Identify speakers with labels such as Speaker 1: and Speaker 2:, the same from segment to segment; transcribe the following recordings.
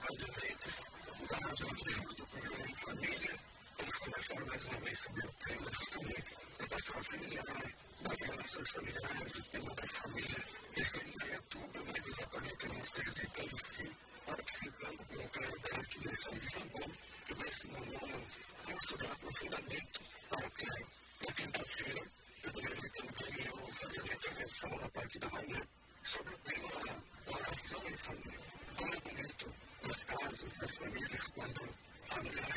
Speaker 1: Ao Debrites, da Rádio do programa de Família, eles conversaram mais uma vez sobre o tema justamente da questão familiar, das relações familiares, o tema da família, isso em Dayatuba, mas exatamente no Ministério de Italice, participando com o cara da Arquidiocese de São Paulo, que vai se nomear um estudar aprofundamento ao que na quinta-feira eu deveria também eu fazer uma intervenção na parte da manhã sobre o tema oração em família famílias quando a mulher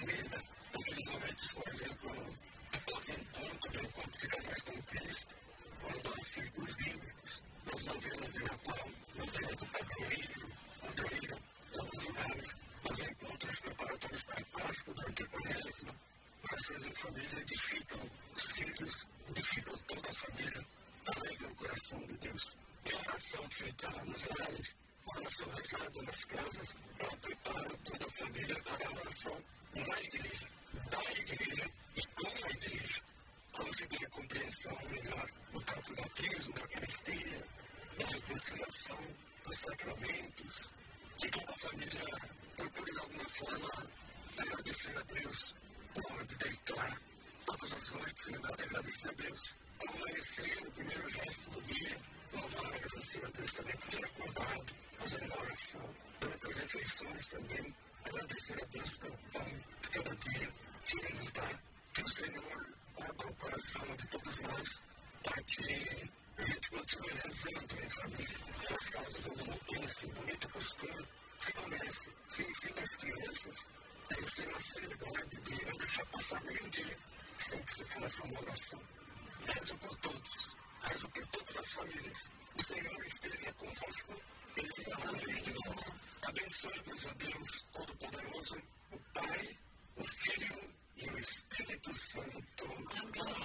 Speaker 1: unida, naqueles momentos, por exemplo, aposentando também o encontro de casais como Cristo, ou dois círculos bíblicos, nas novelas de Natal, novelas do padroeiro, padroeira, todos lugares, nos encontros preparatórios para a Páscoa durante a quaresma, parceiros de família edificam os filhos, edificam toda a família, alegra o coração de Deus. E a oração feita nos lares, a oração família da relação uma igreja, da igreja e com a igreja. conseguir a compreensão melhor do próprio batismo, da Eucaristia, da reconciliação, dos sacramentos, que toda a família procure de alguma forma agradecer a Deus por hora deitar, todas as noites, lembrar de agradecer a Deus. Ao amanhecer, o primeiro gesto do dia, louvar, agradecer a Deus também por ter acordado, fazer uma Deus é pão de cada dia que Ele. Que o Senhor abra o coração de todos nós para que a gente continue rezando em família pelas casas onde não tem esse bonito costume. Se comece, se ensina as crianças, ensina a seriedade de não deixar passar nenhum dia sem que se faça uma oração. Rezo por todos, rezo por todas as famílias. O Senhor esteja convosco, Ele está no Abençoe-vos, a Deus Todo-Poderoso, o Pai, o Filho e o Espírito Santo. Amém.